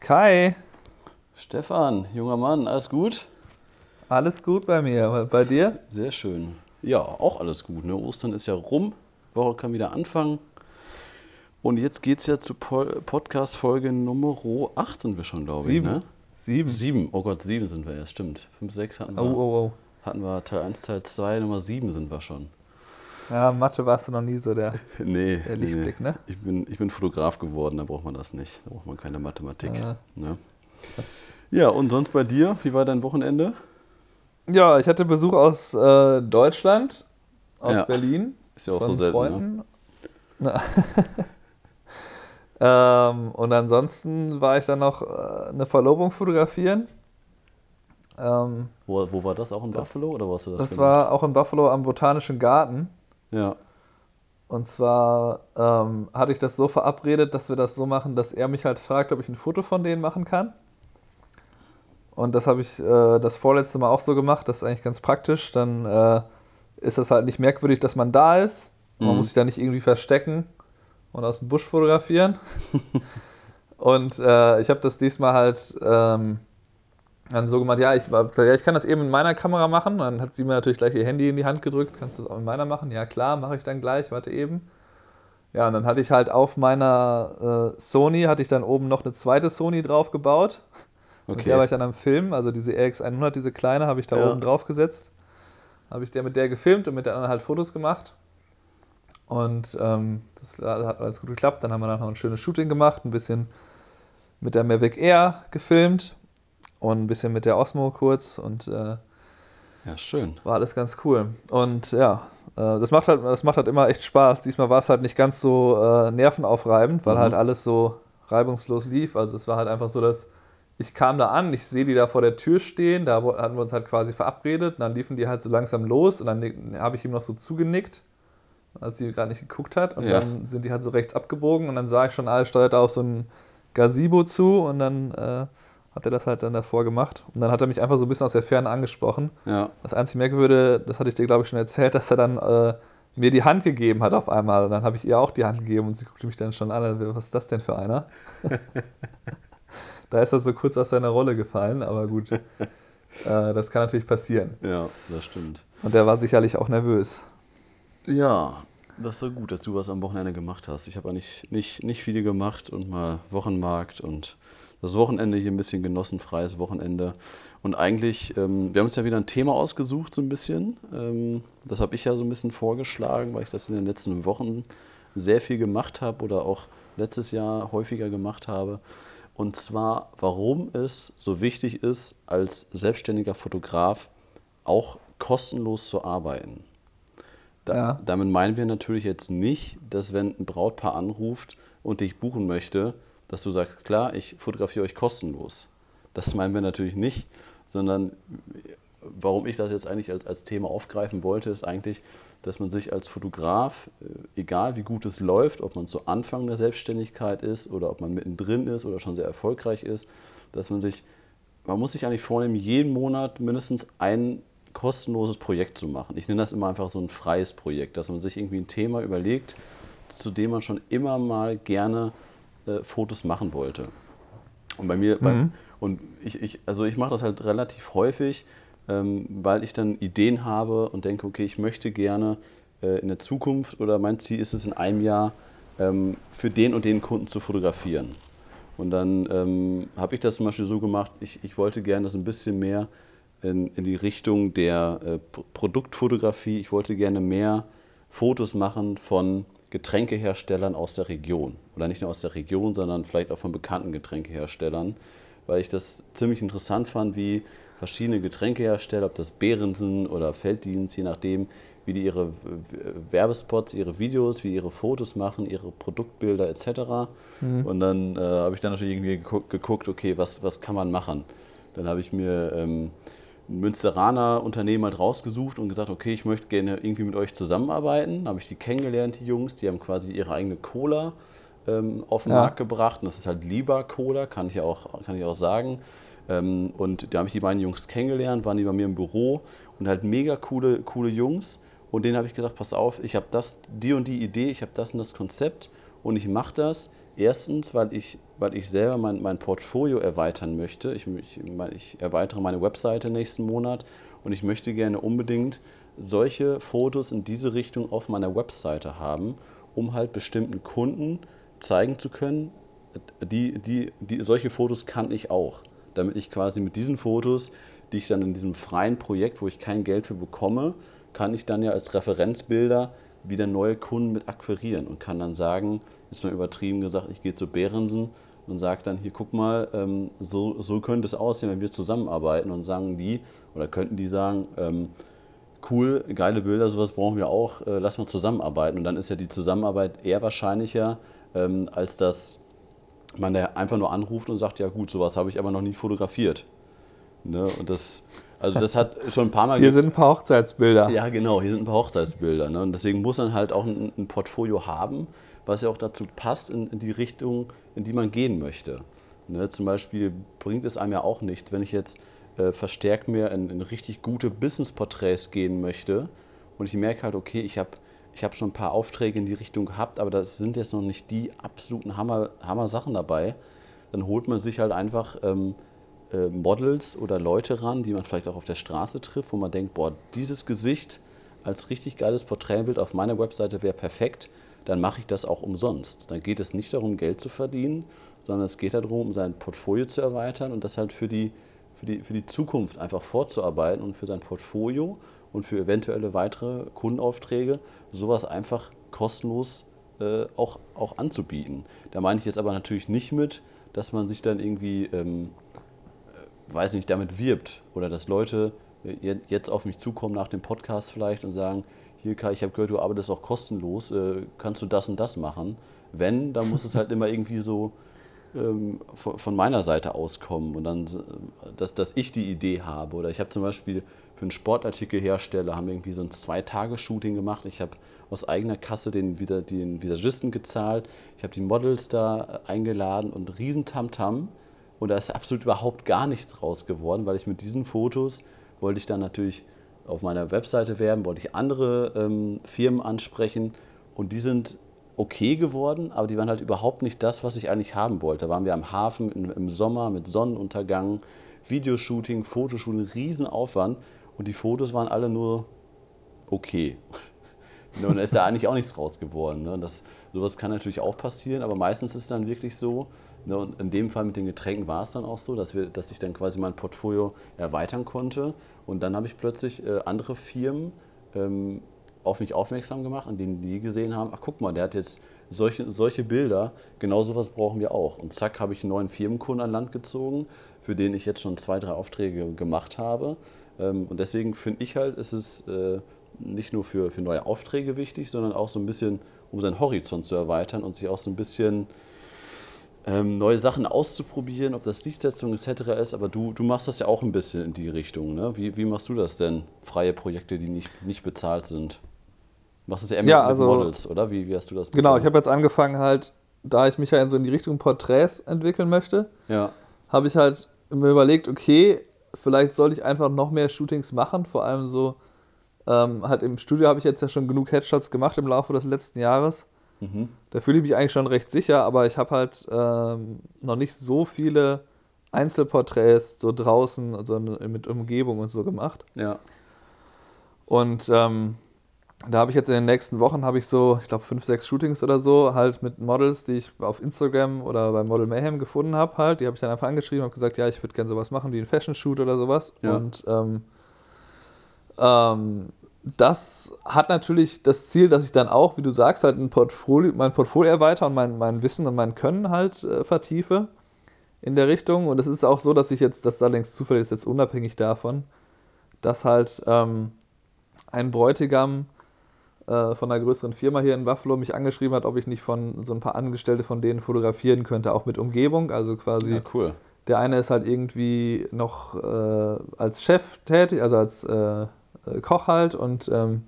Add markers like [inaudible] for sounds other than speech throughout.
Kai, Stefan, junger Mann, alles gut? alles gut bei mir. Bei dir? Sehr schön. Ja, auch alles gut. Ne? Ostern ist ja rum, Woche kann wieder anfangen. Und jetzt geht es ja zu Po- Podcast-Folge Nummer 8 sind wir schon, glaube ich. Sieben. Ne? Sieben. Sieben. Oh Gott, sieben sind wir erst, stimmt. Fünf, sechs hatten wir. Oh, oh, oh. Hatten wir Teil 1, Teil 2, Nummer 7 sind wir schon. Ja, Mathe warst du noch nie so der. [laughs] Nee, Der Lichtblick, nee. ne? Ich bin, ich bin Fotograf geworden, da braucht man das nicht. Da braucht man keine Mathematik. Ja. Ne? Ja, und sonst bei dir? Wie war dein Wochenende? Ja, ich hatte Besuch aus äh, Deutschland, aus Ja. Berlin. Ist ja auch so selten. Ne? Freunden. Na. [laughs] ähm, und ansonsten war ich dann noch äh, eine Verlobung fotografieren. Ähm, Wo, wo war das? Auch in Das- Buffalo oder was du das das war auch in Buffalo am Botanischen Garten. Ja. Und zwar ähm, hatte ich das so verabredet, dass wir das so machen, dass er mich halt fragt, ob ich ein Foto von denen machen kann. Und das habe ich äh, das vorletzte Mal auch so gemacht. Das ist eigentlich ganz praktisch. Dann äh, ist es halt nicht merkwürdig, dass man da ist. Man Mhm. muss sich da nicht irgendwie verstecken und aus dem Busch fotografieren. [laughs] und äh, ich habe das diesmal halt ähm, dann so gemacht, ja ich, ja, ich kann das eben in meiner Kamera machen. Dann hat sie mir natürlich gleich ihr Handy in die Hand gedrückt. Kannst du das auch in meiner machen? Ja klar, mache ich dann gleich. Warte eben. Ja, und dann hatte ich halt auf meiner äh, Sony, hatte ich dann oben noch eine zweite Sony draufgebaut. Und Okay. der war ich dann am Filmen, also diese RX100, diese kleine, habe ich da Ja. oben drauf gesetzt. Habe ich der mit der gefilmt und mit der anderen halt Fotos gemacht. Und ähm, das hat alles gut geklappt. Dann haben wir noch ein schönes Shooting gemacht, ein bisschen mit der Mavic Air gefilmt und ein bisschen mit der Osmo kurz und äh, Ja, schön. war alles ganz cool. Und ja, äh, das macht halt, das macht halt immer echt Spaß. Diesmal war es halt nicht ganz so äh, nervenaufreibend, weil Mhm. halt alles so reibungslos lief. Also es war halt einfach so, dass ich kam da an, ich sehe die da vor der Tür stehen, da hatten wir uns halt quasi verabredet und dann liefen die halt so langsam los und dann habe ich ihm noch so zugenickt, als sie gerade nicht geguckt hat und Ja. dann sind die halt so rechts abgebogen und dann sah ich schon, er steuert auf so ein Gazebo zu und dann äh, hat er das halt dann davor gemacht und dann hat er mich einfach so ein bisschen aus der Ferne angesprochen. Ja. Das einzige Merkwürdige, das hatte ich dir, glaube ich, schon erzählt, dass er dann äh, mir die Hand gegeben hat auf einmal. Und dann habe ich ihr auch die Hand gegeben und sie guckte mich dann schon an. Was ist das denn für einer? [laughs] da ist er so kurz aus seiner Rolle gefallen, aber gut. [laughs] Äh, das kann natürlich passieren. Ja, das stimmt. Und er war sicherlich auch nervös. Ja, das ist so gut, dass du was am Wochenende gemacht hast. Ich habe ja nicht, nicht, nicht viel gemacht und mal Wochenmarkt und das Wochenende hier ein bisschen genossen, freies Wochenende. Und eigentlich, ähm, wir haben uns ja wieder ein Thema ausgesucht, so ein bisschen. Ähm, das habe ich ja so ein bisschen vorgeschlagen, weil ich das in den letzten Wochen sehr viel gemacht habe oder auch letztes Jahr häufiger gemacht habe. Und zwar, warum es so wichtig ist, als selbstständiger Fotograf auch kostenlos zu arbeiten. Da, Ja. Damit meinen wir natürlich jetzt nicht, dass wenn ein Brautpaar anruft und dich buchen möchte, dass du sagst, klar, ich fotografiere euch kostenlos. Das meinen wir natürlich nicht, sondern warum ich das jetzt eigentlich als, als Thema aufgreifen wollte, ist eigentlich, dass man sich als Fotograf, äh, egal wie gut es läuft, ob man zu Anfang der Selbstständigkeit ist oder ob man mittendrin ist oder schon sehr erfolgreich ist, dass man sich, man muss sich eigentlich vornehmen, jeden Monat mindestens ein kostenloses Projekt zu machen. Ich nenne das immer einfach so ein freies Projekt, dass man sich irgendwie ein Thema überlegt, zu dem man schon immer mal gerne äh, Fotos machen wollte. Und bei mir, bei, und ich, ich, also ich mache das halt relativ häufig, ähm, weil ich dann Ideen habe und denke, okay, ich möchte gerne äh, in der Zukunft oder mein Ziel ist es in einem Jahr, ähm, für den und den Kunden zu fotografieren. Und dann ähm, habe ich das zum Beispiel so gemacht, ich, ich wollte gerne das ein bisschen mehr in, in die Richtung der äh, Produktfotografie. Ich wollte gerne mehr Fotos machen von Getränkeherstellern aus der Region. Oder nicht nur aus der Region, sondern vielleicht auch von bekannten Getränkeherstellern, weil ich das ziemlich interessant fand, wie verschiedene Getränkehersteller, ob das Behrensen oder Felddienst, je nachdem, wie die ihre äh, Werbespots, ihre Videos, wie ihre Fotos machen, ihre Produktbilder etc. Und dann äh, habe ich dann natürlich irgendwie geguckt, okay, was, was kann man machen? Dann habe ich mir ähm, Münsteraner Unternehmen halt rausgesucht und gesagt, okay, ich möchte gerne irgendwie mit euch zusammenarbeiten. Dann habe ich die kennengelernt, die Jungs, die haben quasi ihre eigene Cola ähm, auf den Ja. Markt gebracht. Und das ist halt Liba Cola, kann ich ja auch, kann ich auch sagen. Ähm, und da habe ich die beiden Jungs kennengelernt, waren die bei mir im Büro und halt mega coole, coole Jungs. Und denen habe ich gesagt, pass auf, ich habe das, die und die Idee, ich habe das und das Konzept und ich mache das. Erstens, weil ich weil ich selber mein, mein Portfolio erweitern möchte. Ich, ich, ich erweitere meine Webseite nächsten Monat und ich möchte gerne unbedingt solche Fotos in diese Richtung auf meiner Webseite haben, um halt bestimmten Kunden zeigen zu können, die, die, die, solche Fotos kann ich auch. Damit ich quasi mit diesen Fotos, die ich dann in diesem freien Projekt, wo ich kein Geld für bekomme, kann ich dann ja als Referenzbilder wieder neue Kunden mit akquirieren und kann dann sagen, ist mal übertrieben gesagt, ich gehe zu Behrensen und sage dann, hier guck mal, ähm, so, so könnte es aussehen, wenn wir zusammenarbeiten und sagen die, oder könnten die sagen, ähm, cool, geile Bilder, sowas brauchen wir auch, äh, lass mal zusammenarbeiten. Und dann ist ja die Zusammenarbeit eher wahrscheinlicher, ähm, als dass man da einfach nur anruft und sagt, ja gut, sowas habe ich aber noch nie fotografiert. Ne? Und das, also das hat [laughs] schon ein paar Mal... Hier sind ein paar Hochzeitsbilder. Ja, genau, hier sind ein paar Hochzeitsbilder. Ne? Und deswegen muss man halt auch ein, ein Portfolio haben, was ja auch dazu passt, in, in, die Richtung, in die man gehen möchte. Ne? Zum Beispiel bringt es einem ja auch nichts, wenn ich jetzt äh, verstärkt mehr in, in richtig gute Business-Porträts gehen möchte und ich merke halt, okay, ich habe ich habe schon ein paar Aufträge in die Richtung gehabt, aber das sind jetzt noch nicht die absoluten Hammer, Hammer Sachen dabei. Dann holt man sich halt einfach ähm, äh, Models oder Leute ran, die man vielleicht auch auf der Straße trifft, wo man denkt, boah, dieses Gesicht als richtig geiles Porträtbild auf meiner Webseite wäre perfekt, dann mache ich das auch umsonst. Dann geht es nicht darum, Geld zu verdienen, sondern es geht darum, um sein Portfolio zu erweitern und das halt für die, für die, für die Zukunft einfach vorzuarbeiten und für sein Portfolio und für eventuelle weitere Kundenaufträge sowas einfach kostenlos äh, auch, auch anzubieten. Da meine ich jetzt aber natürlich nicht mit, dass man sich dann irgendwie, ähm, äh, weiß nicht, damit wirbt oder dass Leute äh, jetzt auf mich zukommen nach dem Podcast vielleicht und sagen, hier Kai, ich habe gehört, du arbeitest auch kostenlos, äh, kannst du das und das machen? Wenn, dann muss es halt immer irgendwie so ähm, von, von, meiner Seite auskommen und dann, dass, dass ich die Idee habe. Oder ich habe zum Beispiel für einen Sportartikelhersteller haben wir irgendwie so ein Zwei-Tage-Shooting gemacht. Ich habe aus eigener Kasse den, den Visagisten gezahlt. Ich habe die Models da eingeladen und riesen Tamtam. Und da ist absolut überhaupt gar nichts raus geworden, weil ich mit diesen Fotos wollte ich dann natürlich auf meiner Webseite werben, wollte ich andere ähm, Firmen ansprechen und die sind okay geworden, aber die waren halt überhaupt nicht das, was ich eigentlich haben wollte. Da waren wir am Hafen im, im Sommer mit Sonnenuntergang, Videoshooting, Fotoshooting, Riesenaufwand und die Fotos waren alle nur okay. [laughs] Und da ist da eigentlich auch nichts raus geworden. Ne? Das, sowas kann natürlich auch passieren, aber meistens ist es dann wirklich so, ne? und in dem Fall mit den Getränken war es dann auch so, dass, wir, dass ich dann quasi mein Portfolio erweitern konnte. Und dann habe ich plötzlich äh, andere Firmen ähm, auf mich aufmerksam gemacht, an denen die gesehen haben, ach guck mal, der hat jetzt solche, solche Bilder, genau sowas brauchen wir auch. Und zack, habe ich einen neuen Firmenkunden an Land gezogen, für den ich jetzt schon zwei, drei Aufträge gemacht habe. Ähm, und deswegen finde ich halt, ist es äh, nicht nur für, für neue Aufträge wichtig, sondern auch so ein bisschen, um seinen Horizont zu erweitern und sich auch so ein bisschen ähm, neue Sachen auszuprobieren, ob das Lichtsetzung etc. ist, aber du, du machst das ja auch ein bisschen in die Richtung. Ne? Wie, wie machst du das denn? Freie Projekte, die nicht, nicht bezahlt sind? Machst du es ja eher mit, ja, also, mit Models, oder? Wie, wie hast du das Genau, ich habe jetzt angefangen halt, da ich mich ja in so in die Richtung Porträts entwickeln möchte, ja. habe ich halt mir überlegt, okay, vielleicht sollte ich einfach noch mehr Shootings machen, vor allem so, ähm, halt im Studio habe ich jetzt ja schon genug Headshots gemacht im Laufe des letzten Jahres. Mhm. Da fühle ich mich eigentlich schon recht sicher, aber ich habe halt ähm, noch nicht so viele Einzelporträts so draußen, also mit Umgebung und so gemacht. Ja. Und ähm, da habe ich jetzt in den nächsten Wochen habe ich so, ich glaube fünf, sechs Shootings oder so, halt mit Models, die ich auf Instagram oder bei Model Mayhem gefunden habe, halt. Die habe ich dann einfach angeschrieben, und gesagt, ja, ich würde gerne sowas machen wie ein Fashion Shoot oder sowas. Ja. Und ähm, ähm, das hat natürlich das Ziel, dass ich dann auch, wie du sagst, halt ein Portfolio, mein Portfolio erweitere und mein, mein Wissen und mein Können halt äh, vertiefe in der Richtung. Und es ist auch so, dass ich jetzt, das allerdings zufällig ist jetzt unabhängig davon, dass halt ähm, ein Bräutigam äh, von einer größeren Firma hier in Buffalo mich angeschrieben hat, ob ich nicht von so ein paar Angestellte von denen fotografieren könnte, auch mit Umgebung. Also quasi. Ja, cool. Der eine ist halt irgendwie noch äh, als Chef tätig, also als äh, Koch halt und ähm,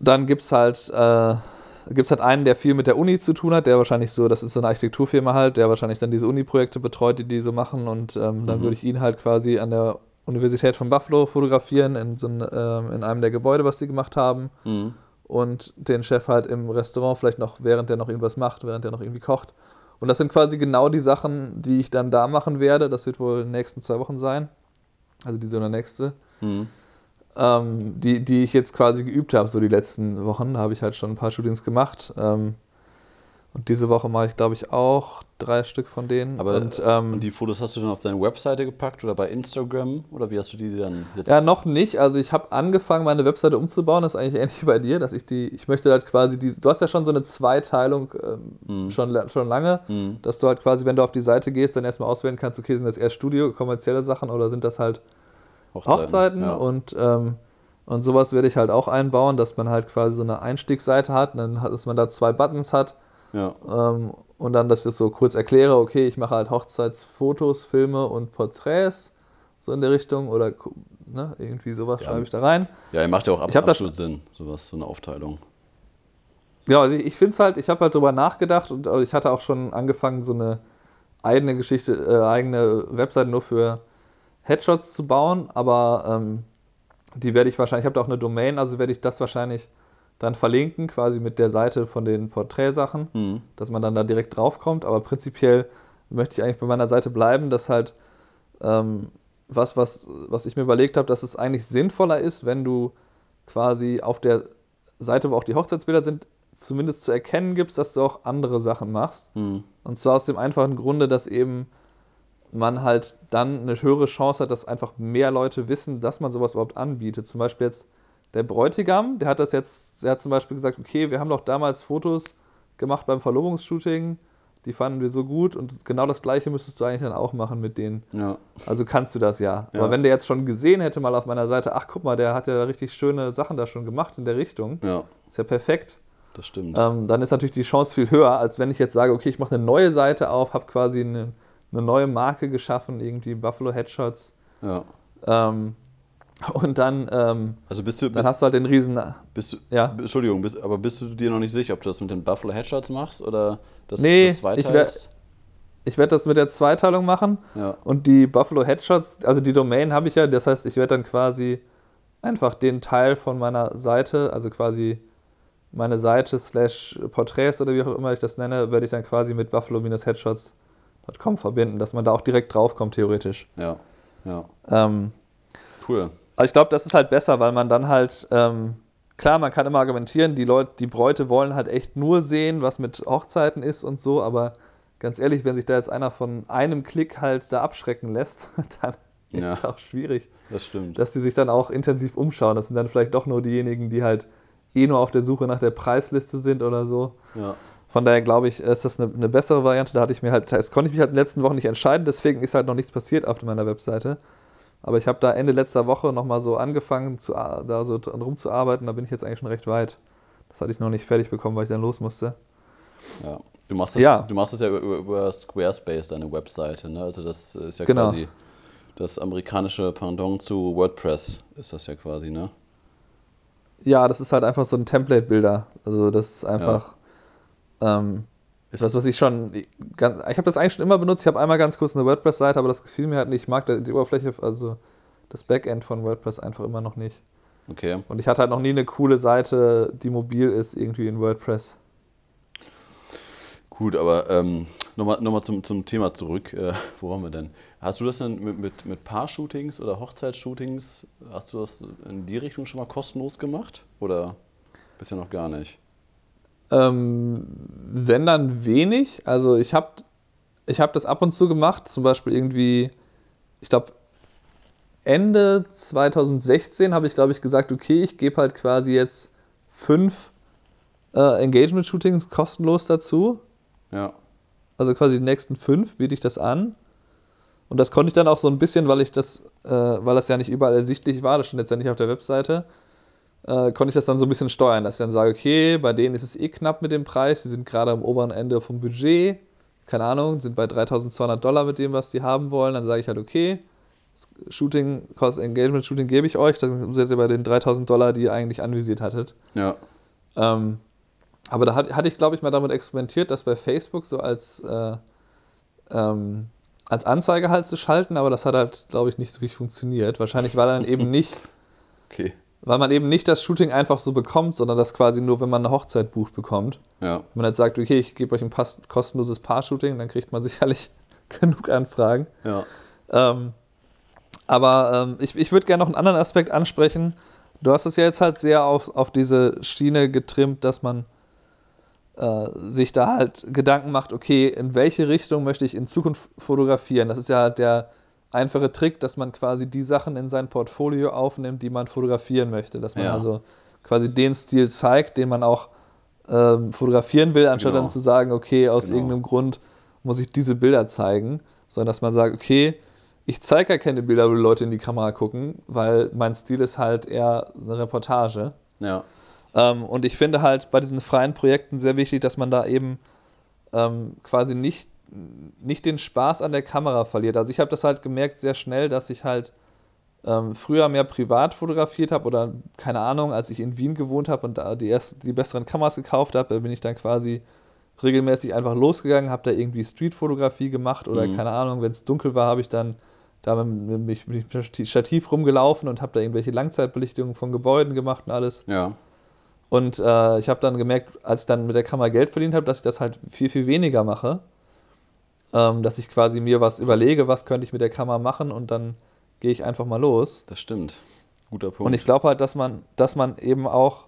dann gibt es halt, äh, gibt's halt einen, der viel mit der Uni zu tun hat, der wahrscheinlich so, das ist so eine Architekturfirma halt, der wahrscheinlich dann diese Uni-Projekte betreut, die die so machen und ähm, dann mhm. würde ich ihn halt quasi an der Universität von Buffalo fotografieren, in, so ein, ähm, in einem der Gebäude, was sie gemacht haben. Mhm. Und den Chef halt im Restaurant vielleicht noch, während der noch irgendwas macht, während der noch irgendwie kocht, Und das sind quasi genau die Sachen, die ich dann da machen werde. Das wird wohl in den nächsten zwei Wochen sein. Also diese oder nächste. Mhm. Ähm, die, die ich jetzt quasi geübt habe, so die letzten Wochen. Da habe ich halt schon ein paar Shootings gemacht. Ähm, und diese Woche mache ich, glaube ich, auch drei Stück von denen. Aber und, ähm, Und die Fotos hast du dann auf deine Webseite gepackt oder bei Instagram? Oder wie hast du die dann jetzt? Ja, noch nicht. Also ich habe angefangen, meine Webseite umzubauen. Das ist eigentlich ähnlich wie [laughs] bei dir, dass ich die, ich möchte halt quasi diese, du hast ja schon so eine Zweiteilung ähm, schon, la- schon lange, Mhm. dass du halt quasi, wenn du auf die Seite gehst, dann erstmal auswählen kannst, okay, sind das eher Studio, kommerzielle Sachen oder sind das halt Hochzeiten? ja. Und, ähm, und sowas werde ich halt auch einbauen, dass man halt quasi so eine Einstiegsseite hat, und dann hat, dass man da zwei Buttons hat ja. ähm, und dann, dass ich das so kurz erkläre, okay, ich mache halt Hochzeitsfotos, Filme und Porträts, so in der Richtung oder ne, irgendwie sowas Ja. schreibe ich da rein. ja, macht ja auch ab, Ich hab das- absolut Sinn, sowas, so eine Aufteilung. Ja, also ich, ich finde es halt, ich habe halt drüber nachgedacht und äh, ich hatte auch schon angefangen, so eine eigene Geschichte, äh, eigene Webseite nur für Headshots zu bauen, aber ähm, die werde ich wahrscheinlich, ich habe da auch eine Domain, also werde ich das wahrscheinlich dann verlinken, quasi mit der Seite von den Porträtsachen, Mhm. dass man dann da direkt draufkommt, aber prinzipiell möchte ich eigentlich bei meiner Seite bleiben, dass halt ähm, was, was, was ich mir überlegt habe, dass es eigentlich sinnvoller ist, wenn du quasi auf der Seite, wo auch die Hochzeitsbilder sind, zumindest zu erkennen gibst, dass du auch andere Sachen machst. Mhm. Und zwar aus dem einfachen Grunde, dass eben man halt dann eine höhere Chance hat, dass einfach mehr Leute wissen, dass man sowas überhaupt anbietet. Zum Beispiel jetzt der Bräutigam, der hat das jetzt, der hat zum Beispiel gesagt, okay, wir haben doch damals Fotos gemacht beim Verlobungsshooting, die fanden wir so gut und genau das gleiche müsstest du eigentlich dann auch machen mit denen. Ja. Also kannst du das ja. Ja. Aber wenn der jetzt schon gesehen hätte mal auf meiner Seite, ach guck mal, der hat ja richtig schöne Sachen da schon gemacht in der Richtung, ja, ist ja perfekt. das stimmt. Ähm, dann ist natürlich die Chance viel höher, als wenn ich jetzt sage, okay, ich mache eine neue Seite auf, habe quasi eine, eine neue Marke geschaffen, irgendwie Buffalo Headshots. ja. Ähm, und dann, ähm, Also bist du, dann hast du halt den riesen, bist du, ja. Entschuldigung, bist, aber bist du dir noch nicht sicher, ob du das mit den Buffalo Headshots machst oder das, Nee, das zweiteilst? Ich werde das mit der Zweiteilung machen Ja, und die Buffalo Headshots, also die Domain habe ich ja, das heißt, ich werde dann quasi einfach den Teil von meiner Seite, also quasi meine Seite slash Porträts oder wie auch immer ich das nenne, werde ich dann quasi mit buffalo-headshots.com verbinden, dass man da auch direkt draufkommt, theoretisch. ja, ja. Ähm, Cool. Aber ich glaube, das ist halt besser, weil man dann halt, ähm, klar, man kann immer argumentieren, die Leute, die Bräute wollen halt echt nur sehen, was mit Hochzeiten ist und so, aber ganz ehrlich, wenn sich da jetzt einer von einem Klick halt da abschrecken lässt, [laughs] dann Ja. ist es auch schwierig, Das stimmt. dass die sich dann auch intensiv umschauen. Das sind dann vielleicht doch nur diejenigen, die halt eh nur auf der Suche nach der Preisliste sind oder so. ja. Von daher glaube ich, ist das eine, eine bessere Variante. Da hatte ich mir halt, das konnte ich mich halt in den letzten Wochen nicht entscheiden, deswegen ist halt noch nichts passiert auf meiner Webseite. Aber ich habe da Ende letzter Woche nochmal so angefangen, zu, da so dran rumzuarbeiten. Da bin ich jetzt eigentlich schon recht weit. Das hatte ich noch nicht fertig bekommen, weil ich dann los musste. Ja. Du machst das, Ja. du machst das ja über, über Squarespace, deine Webseite. Ne? Also das ist ja Genau. quasi das amerikanische Pendant zu WordPress, ist das ja quasi, ne? Ja, das ist halt einfach so ein Template-Bilder. Also das ist einfach ähm, Ist- das, was ich schon ganz, ich habe das eigentlich schon immer benutzt. Ich habe einmal ganz kurz eine WordPress-Seite, aber das gefiel mir halt nicht. Ich mag die Oberfläche, also das Backend von WordPress einfach immer noch nicht. Okay. Und ich hatte halt noch nie eine coole Seite, die mobil ist, irgendwie in WordPress. Gut, aber ähm, nochmal noch mal zum, zum Thema zurück. Äh, wo waren wir denn? Hast du das denn mit, mit, mit Paar-Shootings oder Hochzeitsshootings, hast du das in die Richtung schon mal kostenlos gemacht? Oder bisher noch gar nicht? Ähm, wenn dann wenig. Also ich habe ich hab das ab und zu gemacht, zum Beispiel irgendwie, ich glaube, Ende 2016 habe ich, glaube ich, gesagt, okay, ich gebe halt quasi jetzt fünf äh, Engagement-Shootings kostenlos dazu. Ja. Also quasi die nächsten fünf biete ich das an. Und das konnte ich dann auch so ein bisschen, weil ich das, äh, weil das ja nicht überall ersichtlich war, das stand jetzt ja nicht auf der Webseite, äh, konnte ich das dann so ein bisschen steuern, dass ich dann sage, okay, bei denen ist es eh knapp mit dem Preis, die sind gerade am oberen Ende vom Budget, keine Ahnung, sind bei 3200 Dollar mit dem, was die haben wollen, dann sage ich halt, okay, das Shooting, Cost Engagement Shooting gebe ich euch, dann seid ihr bei den 3000 Dollar, die ihr eigentlich anvisiert hattet. Ja. Ähm, aber da hat, hatte ich, glaube ich, mal damit experimentiert, das bei Facebook so als, äh, ähm, als Anzeige halt zu schalten, aber das hat halt, glaube ich, nicht so wirklich funktioniert. Wahrscheinlich, weil dann eben [laughs] nicht, Okay. Weil man eben nicht das Shooting einfach so bekommt, sondern das quasi nur, wenn man eine Hochzeit bucht, bekommt. Ja. Wenn man jetzt sagt, okay, ich gebe euch ein kostenloses Paar-Shooting, dann kriegt man [laughs] sicherlich genug Anfragen. Ja. Ähm, aber ähm, ich, ich würde gerne noch einen anderen Aspekt ansprechen. Du hast es ja jetzt halt sehr auf, auf diese Schiene getrimmt, dass man äh, sich da halt Gedanken macht, okay, in welche Richtung möchte ich in Zukunft fotografieren? Das ist ja halt der einfache Trick, dass man quasi die Sachen in sein Portfolio aufnimmt, die man fotografieren möchte. Dass man Ja. also quasi den Stil zeigt, den man auch ähm, fotografieren will, anstatt Genau. dann zu sagen, okay, aus Genau. irgendeinem Grund muss ich diese Bilder zeigen, sondern dass man sagt, okay, ich zeige gar keine Bilder, wo Leute in die Kamera gucken, weil mein Stil ist halt eher eine Reportage. Ja. Ähm, und ich finde halt bei diesen freien Projekten sehr wichtig, dass man da eben ähm, quasi nicht, nicht den Spaß an der Kamera verliert. Also ich habe das halt gemerkt sehr schnell, dass ich halt ähm, früher mehr privat fotografiert habe oder keine Ahnung, als ich in Wien gewohnt habe und da die, erst, die besseren Kameras gekauft habe, bin ich dann quasi regelmäßig einfach losgegangen, habe da irgendwie Streetfotografie gemacht oder Mhm. keine Ahnung, wenn es dunkel war, habe ich dann da mit, mit, mit, mit Stativ rumgelaufen und habe da irgendwelche Langzeitbelichtungen von Gebäuden gemacht und alles. Ja. Und äh, ich habe dann gemerkt, als ich dann mit der Kamera Geld verdient habe, dass ich das halt viel, viel weniger mache. Ähm, dass ich quasi mir was überlege, was könnte ich mit der Kamera machen und dann gehe ich einfach mal los. Das stimmt. Guter Punkt. Und ich glaube halt, dass man, dass man eben auch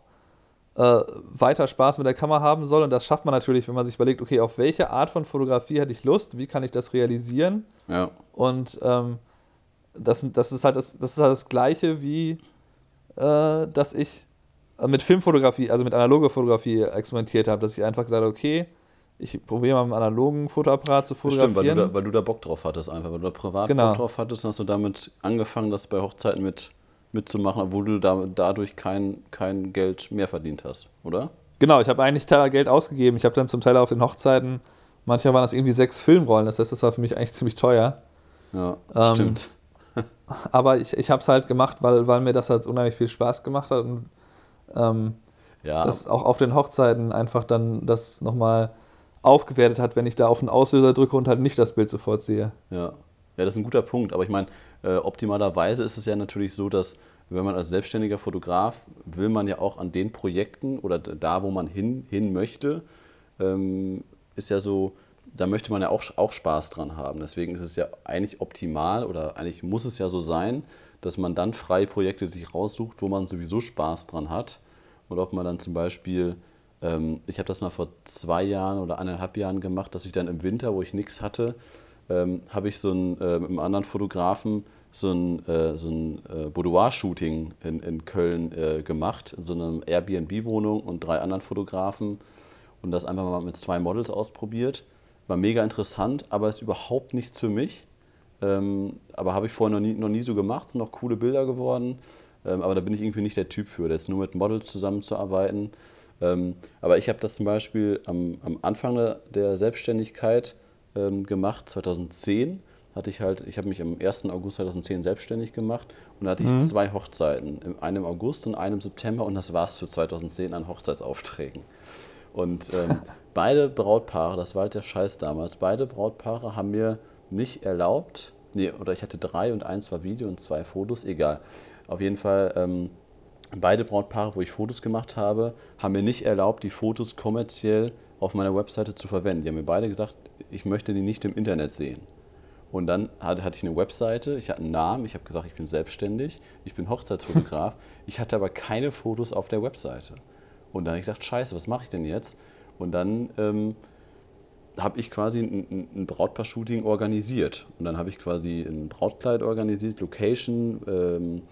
äh, weiter Spaß mit der Kamera haben soll. Und das schafft man natürlich, wenn man sich überlegt, okay, auf welche Art von Fotografie hätte ich Lust, wie kann ich das realisieren? ja. Und ähm, das, das, ist halt das, das ist halt das Gleiche wie, äh, dass ich äh, mit Filmfotografie, also mit analoger Fotografie experimentiert habe, dass ich einfach gesagt habe, okay, ich probiere mal mit einem analogen Fotoapparat zu Das stimmt, weil du, fotografieren. da, weil du da Bock drauf hattest einfach, weil du da privat Genau. Bock drauf hattest, hast du damit angefangen, das bei Hochzeiten mit, mitzumachen, obwohl du da, dadurch kein, kein Geld mehr verdient hast, oder? Genau, ich habe eigentlich Teil Geld ausgegeben. Ich habe dann zum Teil auf den Hochzeiten, manchmal waren das irgendwie sechs Filmrollen, das heißt, das war für mich eigentlich ziemlich teuer. Ja, Ähm, stimmt. [laughs] Aber ich, ich habe es halt gemacht, weil, weil mir das halt unheimlich viel Spaß gemacht hat und ähm, Ja, das auch auf den Hochzeiten einfach dann das nochmal aufgewertet hat, wenn ich da auf den Auslöser drücke und halt nicht das Bild sofort sehe. Ja. ja, das ist ein guter Punkt. Aber ich meine, äh, optimalerweise ist es ja natürlich so, dass wenn man als selbstständiger Fotograf will man ja auch an den Projekten oder da, wo man hin, hin möchte, ähm, ist ja so, da möchte man ja auch, auch Spaß dran haben. Deswegen ist es ja eigentlich optimal oder eigentlich muss es ja so sein, dass man dann freie Projekte sich raussucht, wo man sowieso Spaß dran hat. Und ob man dann zum Beispiel, ich habe das mal vor zwei Jahren oder eineinhalb Jahren gemacht, dass ich dann im Winter, wo ich nichts hatte, ähm, habe ich so ein, äh, mit einem anderen Fotografen so ein, äh, so ein äh, Boudoir-Shooting in, in Köln äh, gemacht, in so einer Airbnb-Wohnung und drei anderen Fotografen und das einfach mal mit zwei Models ausprobiert. War mega interessant, aber ist überhaupt nichts für mich. Ähm, aber habe ich vorher noch nie, noch nie so gemacht, sind noch coole Bilder geworden. Ähm, aber da bin ich irgendwie nicht der Typ für, jetzt nur mit Models zusammenzuarbeiten. Ähm, aber ich habe das zum Beispiel am, am Anfang der- Selbstständigkeit ähm, gemacht, 2010. Hatte ich halt, ich habe mich am 1. August 2010 selbstständig gemacht und da hatte ich zwei Hochzeiten, im- eine im August und eine im September und das war es für 2010 an Hochzeitsaufträgen. Und ähm, [laughs] beide Brautpaare, das war halt der Scheiß damals, beide Brautpaare haben mir nicht erlaubt, nee, oder ich hatte drei und eins war Video und zwei Fotos, egal. Auf jeden Fall, ähm, beide Brautpaare, wo ich Fotos gemacht habe, haben mir nicht erlaubt, die Fotos kommerziell auf meiner Webseite zu verwenden. Die haben mir beide gesagt, ich möchte die nicht im Internet sehen. Und dann hatte, hatte ich eine Webseite, ich hatte einen Namen, ich habe gesagt, ich bin selbstständig, ich bin Hochzeitsfotograf, [laughs] ich hatte aber keine Fotos auf der Webseite. Und dann habe ich gedacht, scheiße, was mache ich denn jetzt? Und dann ähm, habe ich quasi ein, ein- Brautpaar-Shooting organisiert. Und dann habe ich quasi ein Brautkleid organisiert, Location, ähm,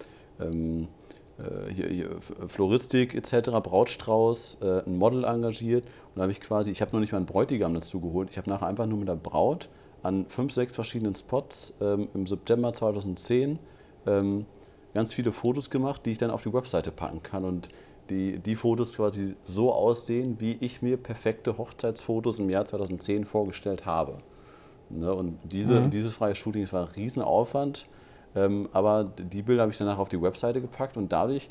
ähm, äh, hier, hier, F- Floristik etc., Brautstrauß, äh, ein Model engagiert. Und dann habe ich quasi, ich habe noch nicht mal einen Bräutigam dazu geholt, ich habe nachher einfach nur mit der Braut an fünf, sechs verschiedenen Spots ähm, im September 2010 ähm, ganz viele Fotos gemacht, die ich dann auf die Webseite packen kann und die, die Fotos quasi so aussehen, wie ich mir perfekte Hochzeitsfotos im Jahr 2010 vorgestellt habe. Ne? Und diese, dieses freie Shooting, das war ein Riesenaufwand, ähm, aber die Bilder habe ich danach auf die Webseite gepackt und dadurch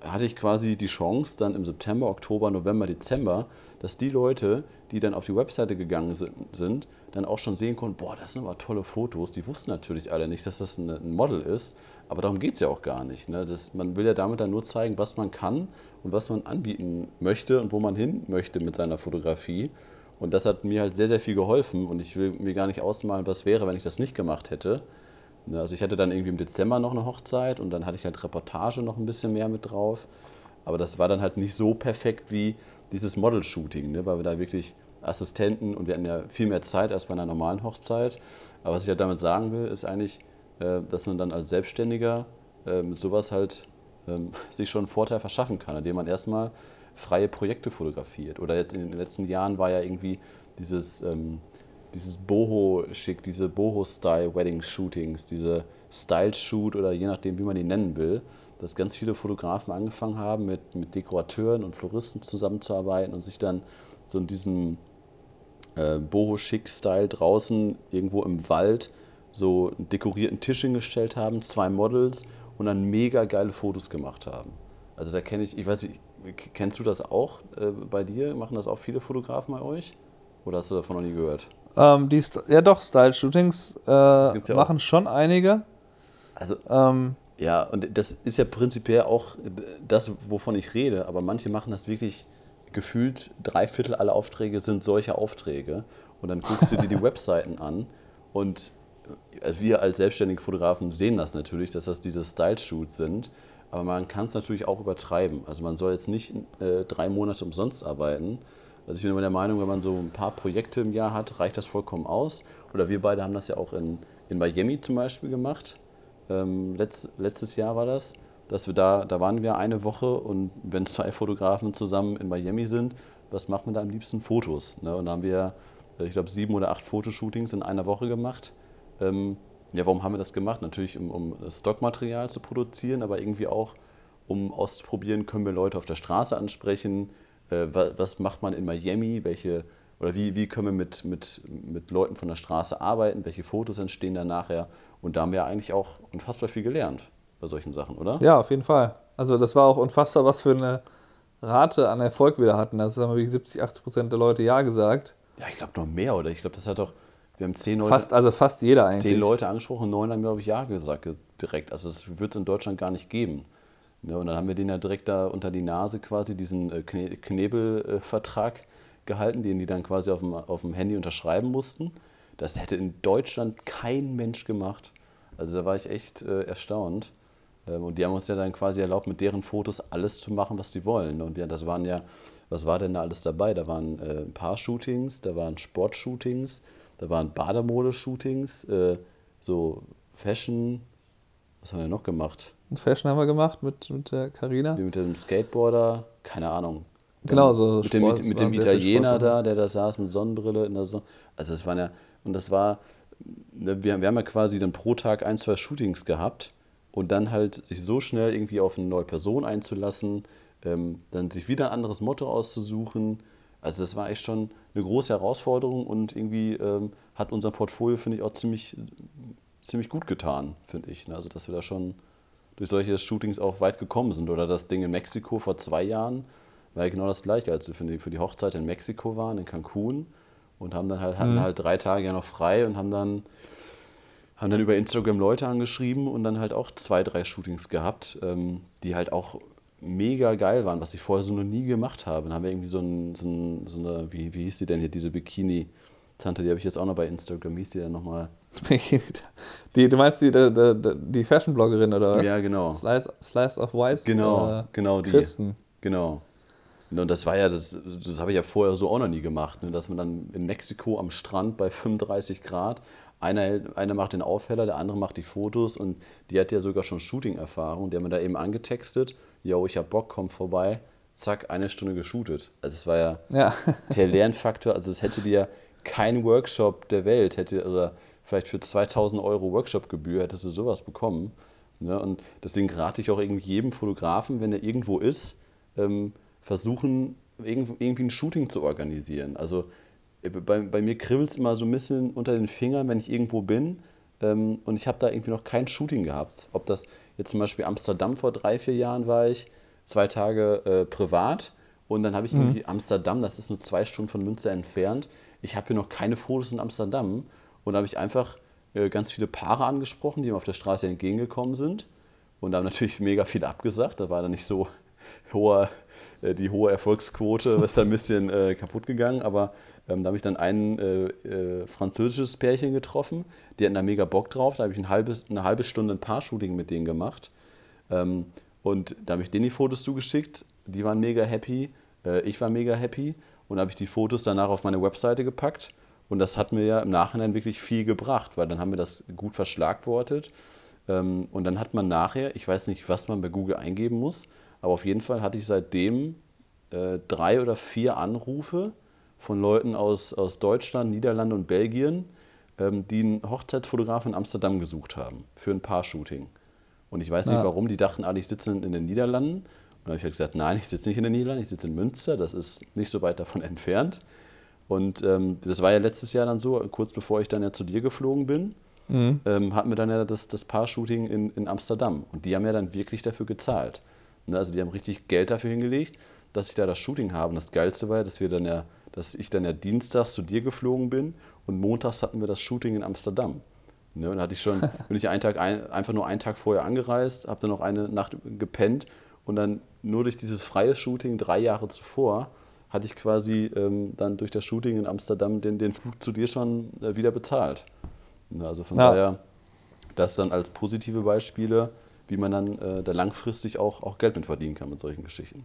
hatte ich quasi die Chance, dann im September, Oktober, November, Dezember, dass die Leute, die dann auf die Webseite gegangen sind, dann auch schon sehen konnten, boah, das sind aber tolle Fotos. Die wussten natürlich alle nicht, dass das ein Model ist, aber darum geht es ja auch gar nicht. Ne? Das, man will ja damit dann nur zeigen, was man kann und was man anbieten möchte und wo man hin möchte mit seiner Fotografie. Und das hat mir halt sehr, sehr viel geholfen und ich will mir gar nicht ausmalen, was wäre, wenn ich das nicht gemacht hätte. Ne? Also ich hatte dann irgendwie im Dezember noch eine Hochzeit und dann hatte ich halt Reportage noch ein bisschen mehr mit drauf. Aber das war dann halt nicht so perfekt wie dieses Model-Shooting, ne? weil wir da wirklich Assistenten und wir hatten ja viel mehr Zeit als bei einer normalen Hochzeit. Aber was ich halt damit sagen will, ist eigentlich, äh, dass man dann als Selbstständiger äh, mit sowas halt ähm, [laughs] sich schon einen Vorteil verschaffen kann, indem man erstmal freie Projekte fotografiert. Oder jetzt in den letzten Jahren war ja irgendwie dieses, ähm, dieses Boho-Schick, diese Boho-Style-Wedding-Shootings, diese Style-Shoot oder je nachdem, wie man die nennen will, dass ganz viele Fotografen angefangen haben, mit, mit Dekorateuren und Floristen zusammenzuarbeiten und sich dann so in diesem äh, Boho-Schick-Style draußen irgendwo im Wald so einen dekorierten Tisch hingestellt haben, zwei Models und dann mega geile Fotos gemacht haben. Also da kenne ich, ich weiß nicht, kennst du das auch äh, bei dir? Machen das auch viele Fotografen bei euch? Oder hast du davon noch nie gehört? Ähm, die, ja doch, Style-Shootings äh, ja machen schon einige. Also, ähm, ja, und das ist ja prinzipiell auch das, wovon ich rede, aber manche machen das wirklich gefühlt, drei Viertel aller Aufträge sind solche Aufträge. Und dann guckst du dir die [laughs] Webseiten an und also wir als selbstständige Fotografen sehen das natürlich, dass das diese Style-Shoots sind, aber man kann es natürlich auch übertreiben. Also man soll jetzt nicht äh, drei Monate umsonst arbeiten. Also ich bin immer der Meinung, wenn man so ein paar Projekte im Jahr hat, reicht das vollkommen aus. Oder wir beide haben das ja auch in, in Miami zum Beispiel gemacht. Ähm, letzt, letztes Jahr war das, dass wir da, da waren wir eine Woche und wenn zwei Fotografen zusammen in Miami sind, was macht man da am liebsten? Fotos. Ne? Und da haben wir, ich glaube, sieben oder acht Fotoshootings in einer Woche gemacht. Ähm, ja, warum haben wir das gemacht? Natürlich, um, um Stockmaterial zu produzieren, aber irgendwie auch, um auszuprobieren, können wir Leute auf der Straße ansprechen, äh, was, macht man in Miami, welche, oder wie, wie können wir mit, mit, mit Leuten von der Straße arbeiten, welche Fotos entstehen da nachher. Und da haben wir eigentlich auch unfassbar viel gelernt bei solchen Sachen, oder? Ja, auf jeden Fall. Also das war auch unfassbar, was für eine Rate an Erfolg wir da hatten. Also haben wir 70, 80 Prozent der Leute Ja gesagt. Ja, ich glaube noch mehr, oder? Ich glaube, das hat doch wir haben zehn Leute. Fast, also fast jeder eigentlich. Zehn Leute angesprochen, neun haben, glaube ich, Ja gesagt direkt. Also das wird es in Deutschland gar nicht geben. Ja, und dann haben wir den ja direkt da unter die Nase quasi, diesen äh, Knebelvertrag gehalten, den die dann quasi auf dem, auf dem Handy unterschreiben mussten. Das hätte in Deutschland kein Mensch gemacht. Also da war ich echt äh, erstaunt. Ähm, und die haben uns ja dann quasi erlaubt, mit deren Fotos alles zu machen, was sie wollen. Und wir, das waren ja, was war denn da alles dabei? Da waren äh, ein paar Shootings, da waren Sportshootings, da waren Bademode-Shootings, äh, so Fashion. Was haben wir denn noch gemacht? Fashion haben wir gemacht mit, mit der Carina. Mit dem Skateboarder, keine Ahnung. Genau, so Mit Sport, dem, mit dem Italiener da, der da saß mit Sonnenbrille in der Sonne. Also es waren ja, und das war, ne, wir, wir haben ja quasi dann pro Tag ein, zwei Shootings gehabt und dann halt sich so schnell irgendwie auf eine neue Person einzulassen, ähm, dann sich wieder ein anderes Motto auszusuchen, also das war echt schon eine große Herausforderung und irgendwie ähm, hat unser Portfolio, finde ich, auch ziemlich, ziemlich gut getan, finde ich. Also dass wir da schon durch solche Shootings auch weit gekommen sind. Oder das Ding in Mexiko vor zwei Jahren war ja genau das gleiche, als wir für die, für die Hochzeit in Mexiko waren, in Cancun und haben dann halt, hatten mhm. halt drei Tage ja noch frei und haben dann, haben dann über Instagram Leute angeschrieben und dann halt auch zwei, drei Shootings gehabt, ähm, die halt auch mega geil waren, was ich vorher so noch nie gemacht habe. Dann haben wir irgendwie so, ein, so, ein, so eine, wie, wie hieß die denn hier, diese Bikini-Tante, die habe ich jetzt auch noch bei Instagram. Wie hieß die denn nochmal? [laughs] Die, du meinst die, die, die Fashion-Bloggerin oder was? Ja, genau. Slice, Slice of Wise? Genau, äh, genau die. Christen. Genau. Und das war ja, das, das habe ich ja vorher so auch noch nie gemacht, ne? dass man dann in Mexiko am Strand bei 35 Grad, einer, einer macht den Aufheller, der andere macht die Fotos und die hat ja sogar schon Shooting-Erfahrung, die haben wir da eben angetextet yo, ich hab Bock, komm vorbei, zack, eine Stunde geshootet. Also es war ja, ja. der Lernfaktor, also es hätte dir kein Workshop der Welt, hätte, oder vielleicht für 2000 Euro Workshopgebühr hättest du sowas bekommen. Ne? Und deswegen rate ich auch irgendwie jedem Fotografen, wenn er irgendwo ist, ähm, versuchen, irgendwie ein Shooting zu organisieren. Also äh, bei, bei mir kribbelt es immer so ein bisschen unter den Fingern, wenn ich irgendwo bin ähm, und ich habe da irgendwie noch kein Shooting gehabt. Ob das Jetzt zum Beispiel Amsterdam vor drei, vier Jahren war ich, zwei Tage äh, privat. Und dann habe ich irgendwie Amsterdam, das ist nur zwei Stunden von Münster entfernt. Ich habe hier noch keine Fotos in Amsterdam. Und da habe ich einfach äh, ganz viele Paare angesprochen, die mir auf der Straße entgegengekommen sind. Und da haben natürlich mega viele abgesagt. Da war dann nicht so [laughs] hoher, äh, die hohe Erfolgsquote, was da ein bisschen äh, kaputt gegangen. Aber ähm, da habe ich dann ein äh, äh, französisches Pärchen getroffen. Die hatten da mega Bock drauf. Da habe ich ein halbes, eine halbe Stunde ein Paar-Shooting mit denen gemacht. Ähm, und da habe ich denen die Fotos zugeschickt. Die waren mega happy. Äh, ich war mega happy. Und habe ich die Fotos danach auf meine Webseite gepackt. Und das hat mir ja im Nachhinein wirklich viel gebracht, weil dann haben wir das gut verschlagwortet. Ähm, und dann hat man nachher, ich weiß nicht, was man bei Google eingeben muss, aber auf jeden Fall hatte ich seitdem äh, drei oder vier Anrufe von Leuten aus, aus Deutschland, Niederlande und Belgien, ähm, die einen Hochzeitsfotografen in Amsterdam gesucht haben für ein Paar-Shooting. Und ich weiß nicht Ja. warum, die dachten alle, ich sitze in den Niederlanden. Und dann habe ich halt gesagt, nein, ich sitze nicht in den Niederlanden, ich sitze in Münster, das ist nicht so weit davon [laughs] entfernt. Und ähm, das war ja letztes Jahr dann so, kurz bevor ich dann ja zu dir geflogen bin, Mhm. ähm, hatten wir dann ja das, das Paar-Shooting in, in Amsterdam. Und die haben ja dann wirklich dafür gezahlt. Ne, also die haben richtig Geld dafür hingelegt, dass ich da das Shooting habe. Und das Geilste war, ja, dass wir dann ja, dass ich dann ja dienstags zu dir geflogen bin und montags hatten wir das Shooting in Amsterdam. Ne, und da hatte ich schon, [laughs] bin ich einen Tag ein, einfach nur einen Tag vorher angereist, habe dann noch eine Nacht gepennt und dann nur durch dieses freie Shooting drei Jahre zuvor hatte ich quasi ähm, dann durch das Shooting in Amsterdam den, den Flug zu dir schon äh, wieder bezahlt. Ne, Also von Ja. daher, das dann als positive Beispiele, wie man dann äh, da langfristig auch, auch Geld mit verdienen kann mit solchen Geschichten.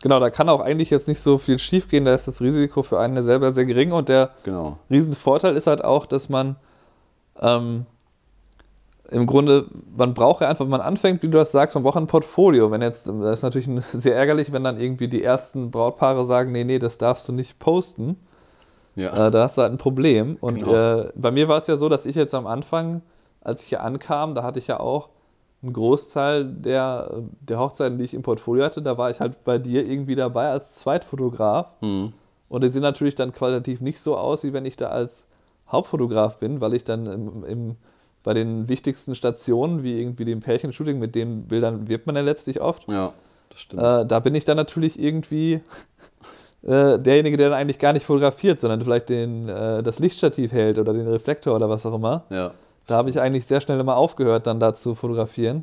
Genau, da kann auch eigentlich jetzt nicht so viel schief gehen, da ist das Risiko für einen selber sehr gering und der Genau. Riesenvorteil ist halt auch, dass man ähm, im Grunde, man braucht ja einfach, wenn man anfängt, wie du das sagst, man braucht ein Portfolio. Wenn jetzt, das ist natürlich [laughs] sehr ärgerlich, wenn dann irgendwie die ersten Brautpaare sagen, nee, nee, das darfst du nicht posten. Ja. Äh, da hast du halt ein Problem. Und Genau. äh, bei mir war es ja so, dass ich jetzt am Anfang, als ich hier ankam, da hatte ich ja auch einen Großteil der, der Hochzeiten, die ich im Portfolio hatte, da war ich halt bei dir irgendwie dabei als Zweitfotograf. Hm. Und die sehen natürlich dann qualitativ nicht so aus, wie wenn ich da als Hauptfotograf bin, weil ich dann im, im, bei den wichtigsten Stationen, wie irgendwie dem Pärchenshooting, mit den Bildern wirbt man ja letztlich oft, ja, das stimmt. äh, da bin ich dann natürlich irgendwie [laughs] äh, derjenige, der dann eigentlich gar nicht fotografiert, sondern vielleicht den, äh, das Lichtstativ hält oder den Reflektor oder was auch immer. ja. Da habe ich eigentlich sehr schnell immer aufgehört, dann da zu fotografieren,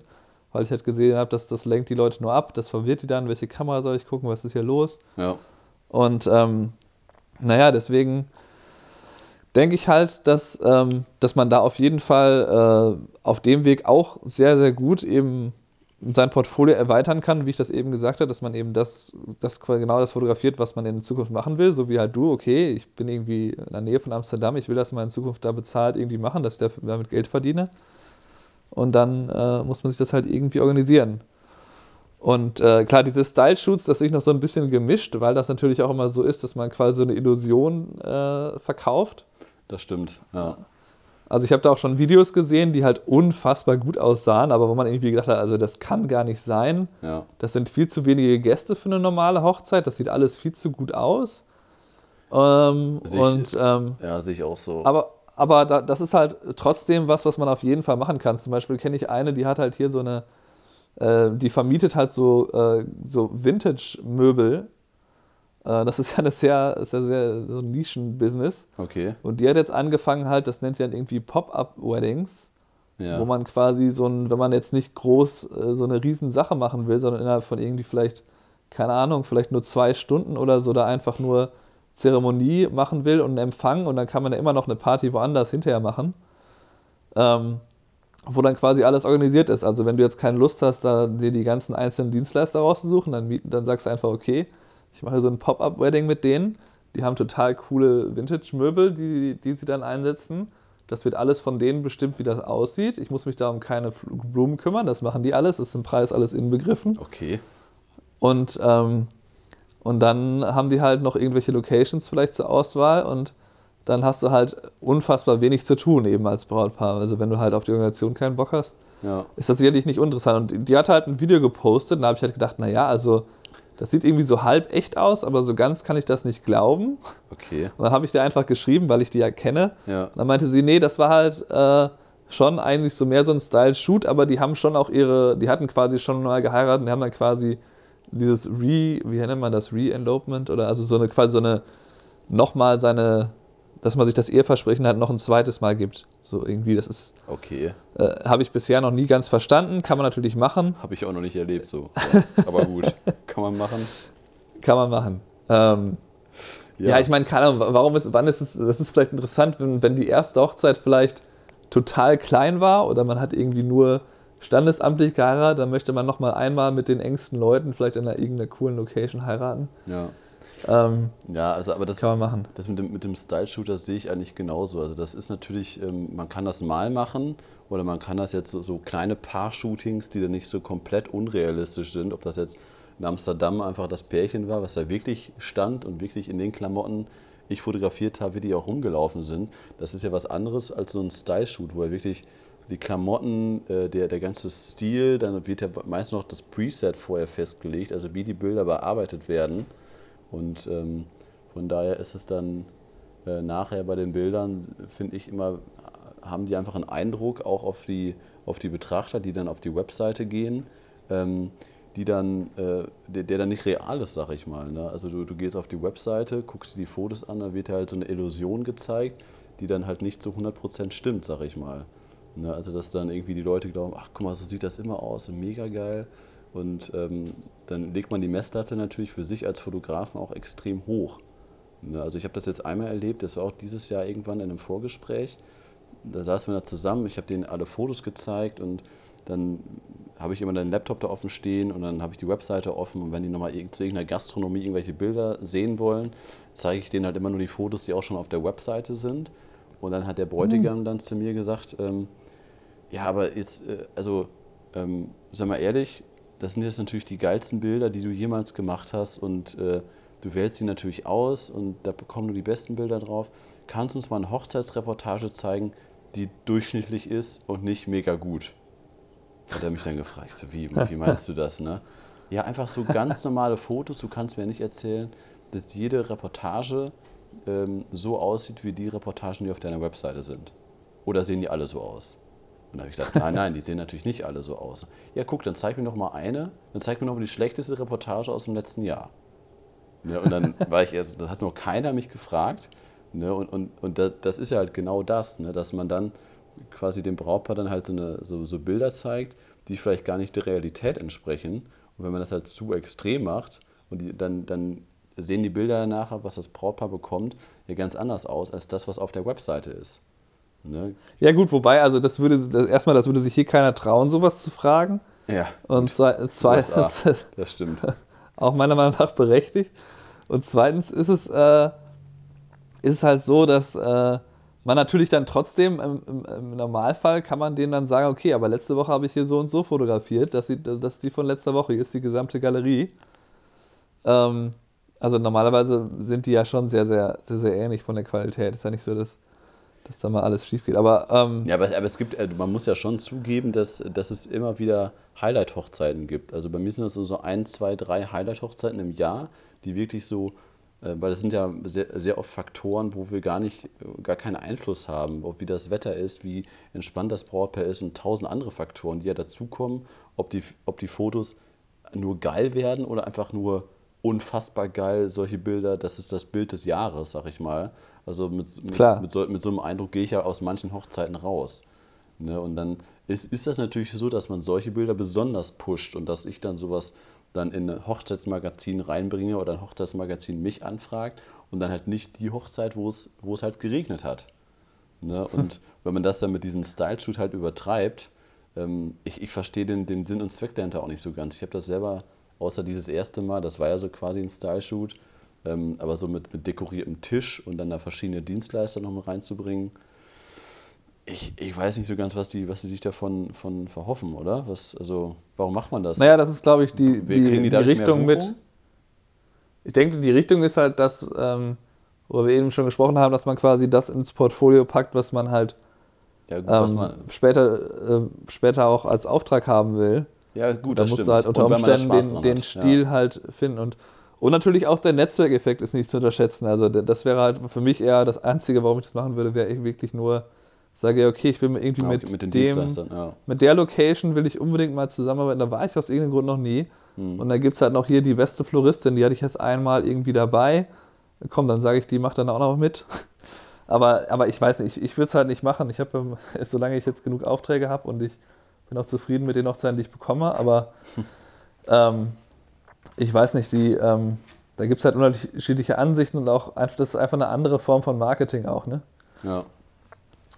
weil ich halt gesehen habe, dass das lenkt die Leute nur ab, das verwirrt die dann, welche Kamera soll ich gucken, was ist hier los? Ja. Und ähm, naja, deswegen denke ich halt, dass, ähm, dass man da auf jeden Fall äh, auf dem Weg auch sehr, sehr gut eben sein Portfolio erweitern kann, wie ich das eben gesagt habe, dass man eben das, das genau das fotografiert, was man in Zukunft machen will, so wie halt du, okay, ich bin irgendwie in der Nähe von Amsterdam, ich will das mal in Zukunft da bezahlt irgendwie machen, dass ich damit Geld verdiene. Und dann äh, muss man sich das halt irgendwie organisieren. Und äh, klar, diese Style-Shoots, das sehe ich noch so ein bisschen gemischt, weil das natürlich auch immer so ist, dass man quasi so eine Illusion äh, verkauft. Das stimmt. Ja. Also ich habe da auch schon Videos gesehen, die halt unfassbar gut aussahen, aber wo man irgendwie gedacht hat, also das kann gar nicht sein. Ja. Das sind viel zu wenige Gäste für eine normale Hochzeit. Das sieht alles viel zu gut aus. Ähm, Sehe ich- und ähm, ja, sehe ich auch so. aber, aber da, das ist halt trotzdem was, was man auf jeden Fall machen kann. Zum Beispiel kenne ich eine, die hat halt hier so eine, äh, die vermietet halt so, äh, so Vintage-Möbel. Äh, das ist ja eine sehr, ist ja sehr so ein Nischen-Business. okay. Und die hat jetzt angefangen halt, das nennt die dann irgendwie Pop-Up-Weddings, Ja. wo man quasi so ein, wenn man jetzt nicht groß äh, so eine riesen Sache machen will, sondern innerhalb von irgendwie vielleicht, keine Ahnung, vielleicht nur zwei Stunden oder so, da einfach nur Zeremonie machen will und einen Empfang und dann kann man ja immer noch eine Party woanders hinterher machen, ähm, wo dann quasi alles organisiert ist. Also wenn du jetzt keine Lust hast, da dir die ganzen einzelnen Dienstleister rauszusuchen, dann, mieten- dann sagst du einfach, okay, ich mache so ein Pop-Up-Wedding mit denen. Die haben total coole Vintage-Möbel, die, die sie dann einsetzen. Das wird alles von denen bestimmt, wie das aussieht. Ich muss mich da um keine Blumen kümmern, das machen die alles, ist im Preis alles inbegriffen. Okay. Und, ähm, und dann haben die halt noch irgendwelche Locations vielleicht zur Auswahl und dann hast du halt unfassbar wenig zu tun eben als Brautpaar. Also wenn du halt auf die Organisation keinen Bock hast, Ja. ist das sicherlich nicht uninteressant. Und die hat halt ein Video gepostet und da habe ich halt gedacht, naja, also das sieht irgendwie so halb echt aus, aber so ganz kann ich das nicht glauben. Okay. Und dann habe ich dir einfach geschrieben, weil ich die ja kenne. Ja. Und dann meinte sie, nee, das war halt äh, schon eigentlich so mehr so ein Style-Shoot, aber die haben schon auch ihre, die hatten quasi schon mal geheiratet und die haben dann quasi dieses Re, wie nennt man das, Re-Elopement oder also so eine quasi so eine nochmal seine, dass man sich das Eheversprechen halt noch ein zweites Mal gibt. So irgendwie, das ist. Okay. Äh, Habe ich bisher noch nie ganz verstanden, kann man natürlich machen. Habe ich auch noch nicht erlebt, so. [laughs] Ja, aber gut, kann man machen. Kann man machen. Ähm, ja. ja. ich meine, keine Ahnung, warum ist, wann ist es, das ist vielleicht interessant, wenn, wenn die erste Hochzeit vielleicht total klein war oder man hat irgendwie nur standesamtlich geheiratet, dann möchte man nochmal einmal mit den engsten Leuten vielleicht in einer irgendeiner coolen Location heiraten. Ja. Ähm, ja, also aber das kann man machen. Das mit dem, mit dem Style-Shooter sehe ich eigentlich genauso. Also das ist natürlich, ähm, man kann das mal machen oder man kann das jetzt so, so kleine Paar-Shootings, die dann nicht so komplett unrealistisch sind, ob das jetzt in Amsterdam einfach das Pärchen war, was da wirklich stand und wirklich in den Klamotten ich fotografiert habe, wie die auch rumgelaufen sind. Das ist ja was anderes als so ein Style-Shoot, wo er wirklich die Klamotten, äh, der, der ganze Stil, dann wird ja meist noch das Preset vorher festgelegt, also wie die Bilder bearbeitet werden. Und ähm, von daher ist es dann äh, nachher bei den Bildern, finde ich immer, haben die einfach einen Eindruck auch auf die, auf die Betrachter, die dann auf die Webseite gehen, ähm, die dann, äh, der, der, dann nicht real ist, sag ich mal. Ne? Also du, du gehst auf die Webseite, guckst dir die Fotos an, da wird dir halt so eine Illusion gezeigt, die dann halt nicht zu 100% stimmt, sag ich mal. Ne? Also dass dann irgendwie die Leute glauben, ach guck mal, so sieht das immer aus mega geil. Und ähm, dann legt man die Messlatte natürlich für sich als Fotografen auch extrem hoch. Ne? Also ich habe das jetzt einmal erlebt, das war auch dieses Jahr irgendwann in einem Vorgespräch. Da saßen wir da zusammen, ich habe denen alle Fotos gezeigt und dann habe ich immer den Laptop da offen stehen und dann habe ich die Webseite offen und wenn die nochmal zu irgendeiner Gastronomie irgendwelche Bilder sehen wollen, zeige ich denen halt immer nur die Fotos, die auch schon auf der Webseite sind. Und dann hat der Bräutigam mhm. dann zu mir gesagt, ähm, ja, aber jetzt, äh, also, ähm, sag mal ehrlich, das sind jetzt natürlich die geilsten Bilder, die du jemals gemacht hast und äh, du wählst sie natürlich aus und da bekommen du die besten Bilder drauf. Kannst du uns mal eine Hochzeitsreportage zeigen, die durchschnittlich ist und nicht mega gut? Hat er mich dann gefragt, so, wie, wie meinst du das, ne? Ja, einfach so ganz normale Fotos. Du kannst mir nicht erzählen, dass jede Reportage ähm, so aussieht wie die Reportagen, die auf deiner Webseite sind. Oder sehen die alle so aus? Und dann habe ich gesagt, nein, nein, die sehen natürlich nicht alle so aus. Ja, guck, dann zeig mir noch mal eine, dann zeig mir noch mal die schlechteste Reportage aus dem letzten Jahr. Ne, und dann [laughs] war ich, also, das hat noch keiner mich gefragt. Ne, und und, und das ist ja halt genau das, ne, dass man dann quasi dem Brautpaar dann halt so, eine, so, so Bilder zeigt, die vielleicht gar nicht der Realität entsprechen. Und wenn man das halt zu extrem macht und die, dann, dann sehen die Bilder nachher, was das Brautpaar bekommt, ja ganz anders aus als das, was auf der Webseite ist. Ne? Ja, gut, wobei, also das würde, das, erstmal, das würde sich hier keiner trauen, sowas zu fragen. Ja. Und zweitens, [laughs] das stimmt. auch meiner Meinung nach berechtigt. Und zweitens ist es, äh, ist es halt so, dass äh, man natürlich dann trotzdem im, im, im, Normalfall kann man denen dann sagen, okay, aber letzte Woche habe ich hier so und so fotografiert, das, sieht, das, das ist die von letzter Woche, hier ist die gesamte Galerie. Ähm, also normalerweise sind die ja schon sehr, sehr, sehr, sehr ähnlich von der Qualität. Ist ja nicht so, dass dass da mal alles schief geht. Aber, ähm ja, aber, aber, es gibt, äh, man muss ja schon zugeben, dass, dass es immer wieder Highlight-Hochzeiten gibt. Also bei mir sind das so ein, zwei, drei Highlight-Hochzeiten im Jahr, die wirklich so, äh, weil das sind ja sehr, sehr oft Faktoren, wo wir gar nicht, gar keinen Einfluss haben, ob wie das Wetter ist, wie entspannt das Brautpaar ist und tausend andere Faktoren, die ja dazukommen, ob die, ob die Fotos nur geil werden oder einfach nur unfassbar geil, solche Bilder, das ist das Bild des Jahres, sag ich mal. Also mit, mit, mit, so, mit so einem Eindruck gehe ich ja aus manchen Hochzeiten raus. Ne? Und dann ist, ist das natürlich so, dass man solche Bilder besonders pusht und dass ich dann sowas dann in ein Hochzeitsmagazin reinbringe oder ein Hochzeitsmagazin mich anfragt und dann halt nicht die Hochzeit, wo es, wo es halt geregnet hat. Ne? [laughs] Und wenn man das dann mit diesem Style-Shoot halt übertreibt, ähm, ich, ich verstehe den, den Sinn und Zweck dahinter auch nicht so ganz. Ich habe das selber, außer dieses erste Mal, das war ja so quasi ein Style-Shoot, ähm, aber so mit, mit dekoriertem Tisch und dann da verschiedene Dienstleister noch mal reinzubringen, ich, ich weiß nicht so ganz, was die, was die sich davon von verhoffen, oder? Was, also, warum macht man das? Naja, das ist, glaube ich, die, die, die, die Richtung mit. Ich denke, die Richtung ist halt das, ähm, wo wir eben schon gesprochen haben, dass man quasi das ins Portfolio packt, was man halt ja, gut, ähm, man später, äh, später auch als Auftrag haben will. Ja, gut, da musst du halt unter Umständen den, den Stil ja. halt finden. Und und natürlich auch der Netzwerkeffekt ist nicht zu unterschätzen. Also das wäre halt für mich eher das Einzige, warum ich das machen würde, wäre wirklich nur sage, okay, ich will mir irgendwie Ja, mit, okay, mit den dem, ja. mit der Location will ich unbedingt mal zusammenarbeiten. Da war ich aus irgendeinem Grund noch nie. Hm. Und dann gibt es halt noch hier die beste Floristin, die hatte ich jetzt einmal irgendwie dabei. Komm, dann sage ich, die macht dann auch noch mit. [laughs] Aber, aber ich weiß nicht, ich, ich würde es halt nicht machen. Ich habe, ähm, [laughs] solange ich jetzt genug Aufträge habe und ich bin auch zufrieden mit den Hochzeiten, die ich bekomme, aber ähm, ich weiß nicht, die, ähm, da gibt es halt unterschiedliche Ansichten und auch einfach, das ist einfach eine andere Form von Marketing auch, ne? Ja.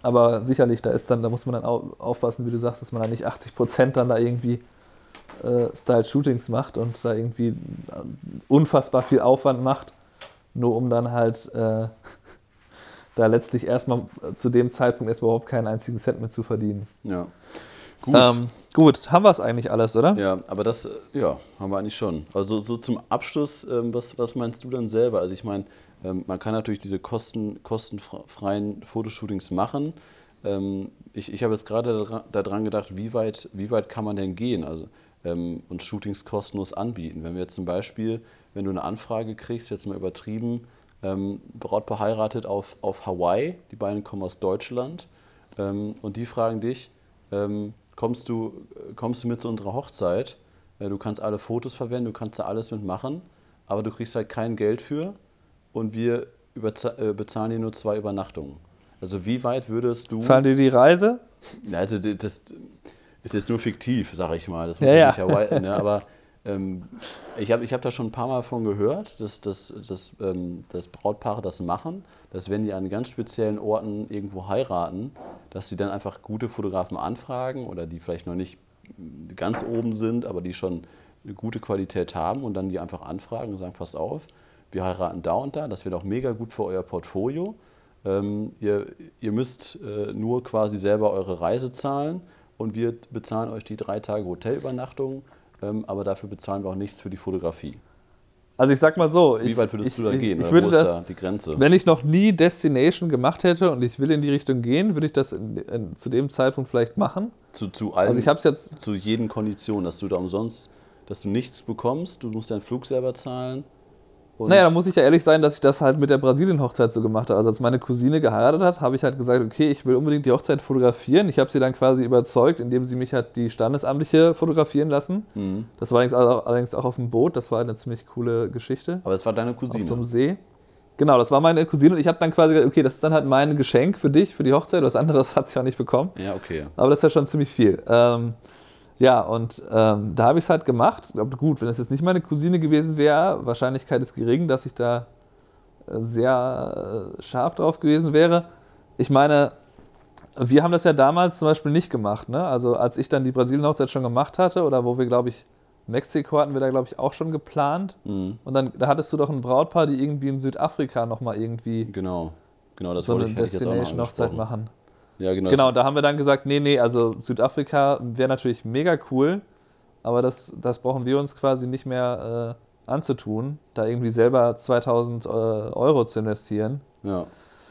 Aber sicherlich, da ist dann, da muss man dann au- aufpassen, wie du sagst, dass man da nicht 80 Prozent dann da irgendwie äh, Style-Shootings macht und da irgendwie äh, unfassbar viel Aufwand macht, nur um dann halt äh, [laughs] da letztlich erstmal zu dem Zeitpunkt erstmal überhaupt keinen einzigen Cent mehr zu verdienen. ja. Gut. Ähm, gut, haben wir es eigentlich alles, oder? Ja, aber das, ja, haben wir eigentlich schon. Also so zum Abschluss, ähm, was, was meinst du dann selber? Also ich meine, ähm, man kann natürlich diese kosten, kostenfreien Fotoshootings machen. Ähm, ich ich habe jetzt gerade daran gedacht, wie weit, wie weit kann man denn gehen? Also ähm, und Shootings kostenlos anbieten. Wenn wir jetzt zum Beispiel, wenn du eine Anfrage kriegst, jetzt mal übertrieben, ähm, Brautpaar heiratet auf, auf Hawaii, die beiden kommen aus Deutschland und die fragen dich, ähm, kommst, du, kommst du mit zu unserer Hochzeit? Äh, du kannst alle Fotos verwenden, du kannst da alles mitmachen, aber du kriegst halt kein Geld für und wir äh, bezahlen dir nur zwei Übernachtungen. Also wie weit würdest du... Zahlen die die Reise? Also das ist jetzt nur fiktiv, sage ich mal. Das muss Ja, ja, ja. nicht Hawaii, ne? Aber [laughs] ähm, ich habe ich hab da schon ein paar Mal von gehört, dass, dass, dass, ähm, dass Brautpaare das machen, dass wenn die an ganz speziellen Orten irgendwo heiraten, dass sie dann einfach gute Fotografen anfragen oder die vielleicht noch nicht ganz oben sind, aber die schon eine gute Qualität haben und dann die einfach anfragen und sagen, passt auf, wir heiraten da und da, das wäre doch mega gut für euer Portfolio. Ähm, ihr, ihr müsst äh, nur quasi selber eure Reise zahlen und wir bezahlen euch die drei Tage Hotelübernachtung, aber dafür bezahlen wir auch nichts für die Fotografie. Also ich sag mal so. Wie ich, weit würdest ich, du da ich, gehen? Ich würde wo ist das, da die Grenze? Wenn ich noch nie Destination gemacht hätte und ich will in die Richtung gehen, würde ich das in, in, zu dem Zeitpunkt vielleicht machen. Zu, zu allen, Also ich habe es jetzt, zu jeden Konditionen, dass du da umsonst, dass du nichts bekommst, du musst deinen Flug selber zahlen. Und naja, da muss ich ja ehrlich sein, dass ich das halt mit der Brasilien-Hochzeit so gemacht habe. Also als meine Cousine geheiratet hat, habe ich halt gesagt, okay, ich will unbedingt die Hochzeit fotografieren. Ich habe sie dann quasi überzeugt, indem sie mich hat die Standesamtliche fotografieren lassen. Mhm. Das war allerdings auch, allerdings auch auf dem Boot, das war eine ziemlich coole Geschichte. Aber es war deine Auf so einem Cousine. See. Genau, das war meine Cousine und ich habe dann quasi gesagt, okay, das ist dann halt mein Geschenk für dich, für die Hochzeit. Was anderes [laughs] hat sie ja nicht bekommen. Ja, okay. Aber das ist ja schon ziemlich viel. Ähm, ja, und ähm, da habe ich es halt gemacht. Glaub, gut, wenn es jetzt nicht meine Cousine gewesen wäre, Wahrscheinlichkeit ist gering, dass ich da äh, sehr äh, scharf drauf gewesen wäre. Ich meine, wir haben das ja damals zum Beispiel nicht gemacht. Ne? Also als ich dann die Brasilien-Hochzeit schon gemacht hatte oder wo wir, glaube ich, Mexiko hatten wir da, glaube ich, auch schon geplant. Mhm. Und dann da hattest du doch ein Brautpaar, die irgendwie in Südafrika nochmal irgendwie Genau. Genau, das so wollte eine ich, hätte ich jetzt auch noch angesprochen. machen. Ja, genau. Genau, da haben wir dann gesagt, nee, nee, also Südafrika wäre natürlich mega cool, aber das, das brauchen wir uns quasi nicht mehr äh, anzutun, da irgendwie selber 2000 äh, Euro zu investieren. Ja,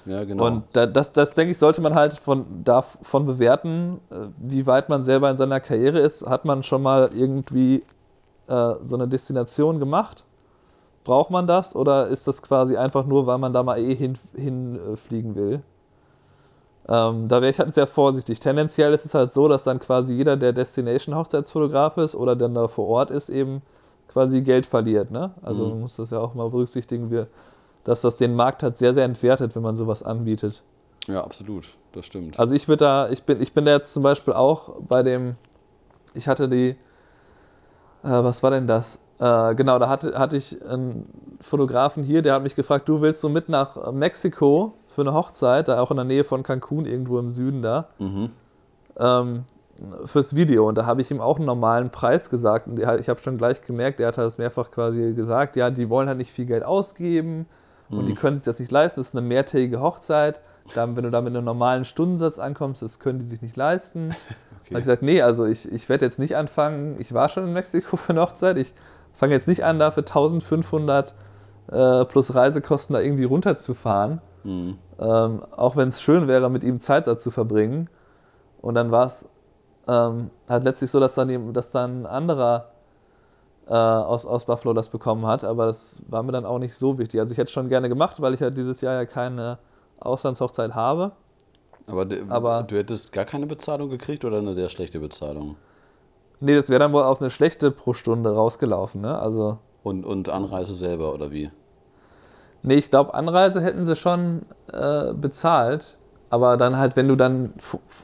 ja genau. Und da, das, das, denke ich, sollte man halt von, davon bewerten, äh, wie weit man selber in seiner Karriere ist. Hat man schon mal irgendwie äh, so eine Destination gemacht? Braucht man das oder ist das quasi einfach nur, weil man da mal eh hinfliegen hin, äh, fliegen will? Ähm, da wäre ich halt sehr vorsichtig. Tendenziell ist es halt so, dass dann quasi jeder, der Destination-Hochzeitsfotograf ist oder dann da vor Ort ist, eben quasi Geld verliert. Ne? Also Mhm. man muss das ja auch mal berücksichtigen, wir, dass das den Markt halt sehr, sehr entwertet, wenn man sowas anbietet. ja, absolut. Das stimmt. Also ich würde da, ich bin, ich bin da jetzt zum Beispiel auch bei dem, ich hatte die, äh, was war denn das? Äh, genau, da hatte, hatte ich einen Fotografen hier, der hat mich gefragt, du willst so mit nach Mexiko für eine Hochzeit, da auch in der Nähe von Cancun, irgendwo im Süden da, mhm. ähm, fürs Video. Und da habe ich ihm auch einen normalen Preis gesagt. Und ich habe schon gleich gemerkt, er hat das mehrfach quasi gesagt, ja, die wollen halt nicht viel Geld ausgeben und die können sich das nicht leisten. Das ist eine mehrtägige Hochzeit. Dann, wenn du da mit einem normalen Stundensatz ankommst, das können die sich nicht leisten. [laughs] Okay. habe ich gesagt, nee, also ich, ich werde jetzt nicht anfangen, ich war schon in Mexiko [laughs] für eine Hochzeit, ich fange jetzt nicht an, da für 1500 äh, plus Reisekosten da irgendwie runterzufahren. Mhm. Ähm, auch wenn es schön wäre, mit ihm Zeit da zu verbringen. Und dann war es ähm, halt letztlich so, dass dann, dass dann ein anderer äh, aus, aus Buffalo das bekommen hat, aber das war mir dann auch nicht so wichtig. Also ich hätte es schon gerne gemacht, weil ich halt dieses Jahr ja keine Auslandshochzeit habe. Aber, Aber- du hättest gar keine Bezahlung gekriegt oder eine sehr schlechte Bezahlung? Nee, das wäre dann wohl auf eine schlechte pro Stunde rausgelaufen, ne? Also, Und, und Anreise selber oder wie? Nee, ich glaube, Anreise hätten sie schon äh, bezahlt. Aber dann halt, wenn du dann,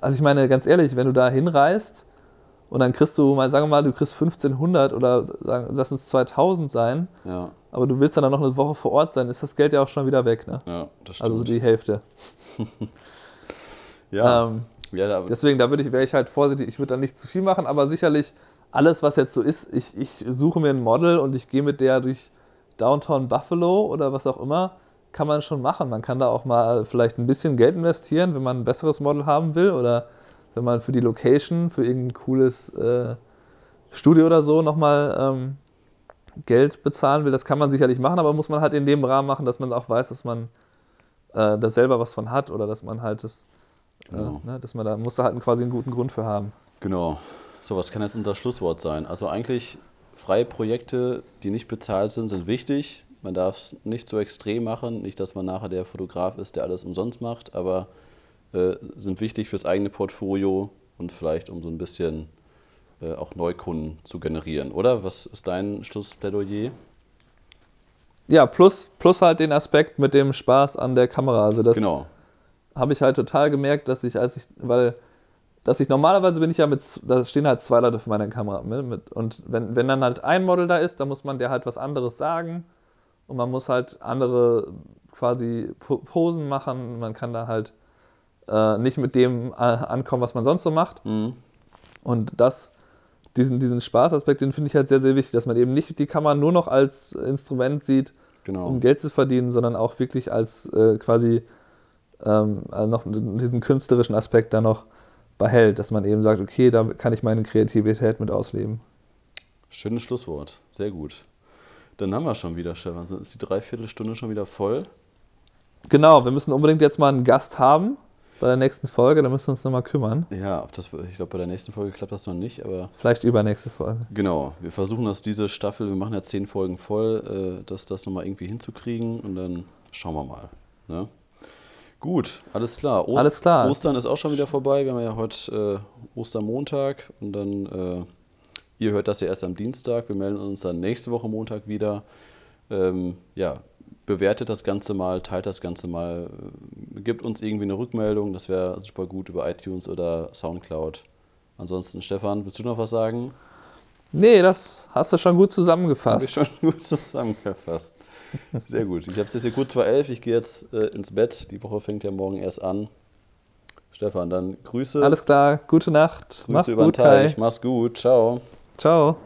also ich meine, ganz ehrlich, wenn du da hinreist und dann kriegst du, mal, sagen wir mal, du kriegst 1500 oder sagen, lass es 2000 sein, Ja, aber du willst dann noch eine Woche vor Ort sein, ist das Geld ja auch schon wieder weg, ne? ja, das stimmt. Also die Hälfte. [laughs] ja, Ähm, ja da, deswegen, da würde ich, wäre ich halt vorsichtig, ich würde dann nicht zu viel machen, aber sicherlich alles, was jetzt so ist, ich, ich suche mir ein Model und ich gehe mit der durch Downtown Buffalo oder was auch immer, kann man schon machen. Man kann da auch mal vielleicht ein bisschen Geld investieren, wenn man ein besseres Model haben will oder wenn man für die Location, für irgendein cooles äh, Studio oder so nochmal ähm, Geld bezahlen will. Das kann man sicherlich machen, aber muss man halt in dem Rahmen machen, dass man auch weiß, dass man äh, da selber was von hat oder dass man halt das, Genau. äh, ne, dass man da muss da halt quasi einen guten Grund für haben. genau. So, was kann jetzt unser Schlusswort sein? Also eigentlich freie Projekte, die nicht bezahlt sind, sind wichtig. Man darf es nicht so extrem machen, nicht, dass man nachher der Fotograf ist, der alles umsonst macht, aber äh, sind wichtig fürs eigene Portfolio und vielleicht um so ein bisschen äh, auch Neukunden zu generieren, oder? Was ist dein Schlussplädoyer? Ja, plus, plus halt den Aspekt mit dem Spaß an der Kamera. Also das Genau. habe ich halt total gemerkt, dass ich, als ich, weil, dass ich normalerweise bin ich ja mit, da stehen halt zwei Leute vor meiner Kamera. ne, Mit, und wenn, wenn dann halt ein Model da ist, dann muss man der halt was anderes sagen und man muss halt andere quasi Po- Posen machen. Man kann da halt äh, nicht mit dem äh, ankommen, was man sonst so macht. Mhm. Und das, diesen, diesen Spaßaspekt, den finde ich halt sehr, sehr wichtig, dass man eben nicht die Kamera nur noch als Instrument sieht, Genau. um Geld zu verdienen, sondern auch wirklich als äh, quasi ähm, also noch diesen künstlerischen Aspekt da noch behält, dass man eben sagt, okay, da kann ich meine Kreativität mit ausleben. Schönes Schlusswort. Sehr gut. Dann haben wir schon wieder, Stefan. Ist die Dreiviertelstunde schon wieder voll? Genau, wir müssen unbedingt jetzt mal einen Gast haben bei der nächsten Folge, da müssen wir uns nochmal kümmern. Ja, ob das, ich glaube, bei der nächsten Folge klappt das noch nicht, aber Vielleicht übernächste Folge. genau. Wir versuchen das diese Staffel, wir machen ja zehn Folgen voll, äh, dass das nochmal irgendwie hinzukriegen und dann schauen wir mal. Ne? Gut, alles klar. Ost- Alles klar. Ostern ist auch schon wieder vorbei. Wir haben ja heute äh, Ostermontag und dann, äh, ihr hört das ja erst am Dienstag. Wir melden uns dann nächste Woche Montag wieder. Ähm, ja, bewertet das Ganze mal, teilt das Ganze mal, äh, gibt uns irgendwie eine Rückmeldung. Das wäre super gut über iTunes oder Soundcloud. Ansonsten, Stefan, willst du noch was sagen? Nee, das hast du schon gut Habe ich zusammengefasst. schon [laughs] gut zusammengefasst. Sehr gut. Ich habe es jetzt hier kurz vor elf. Ich gehe jetzt äh, ins Bett. Die Woche fängt ja morgen erst an. Stefan, dann Grüße. Alles klar, gute Nacht. Grüße Mach's über den gut, Kai. Teich. Mach's gut. Ciao. Ciao.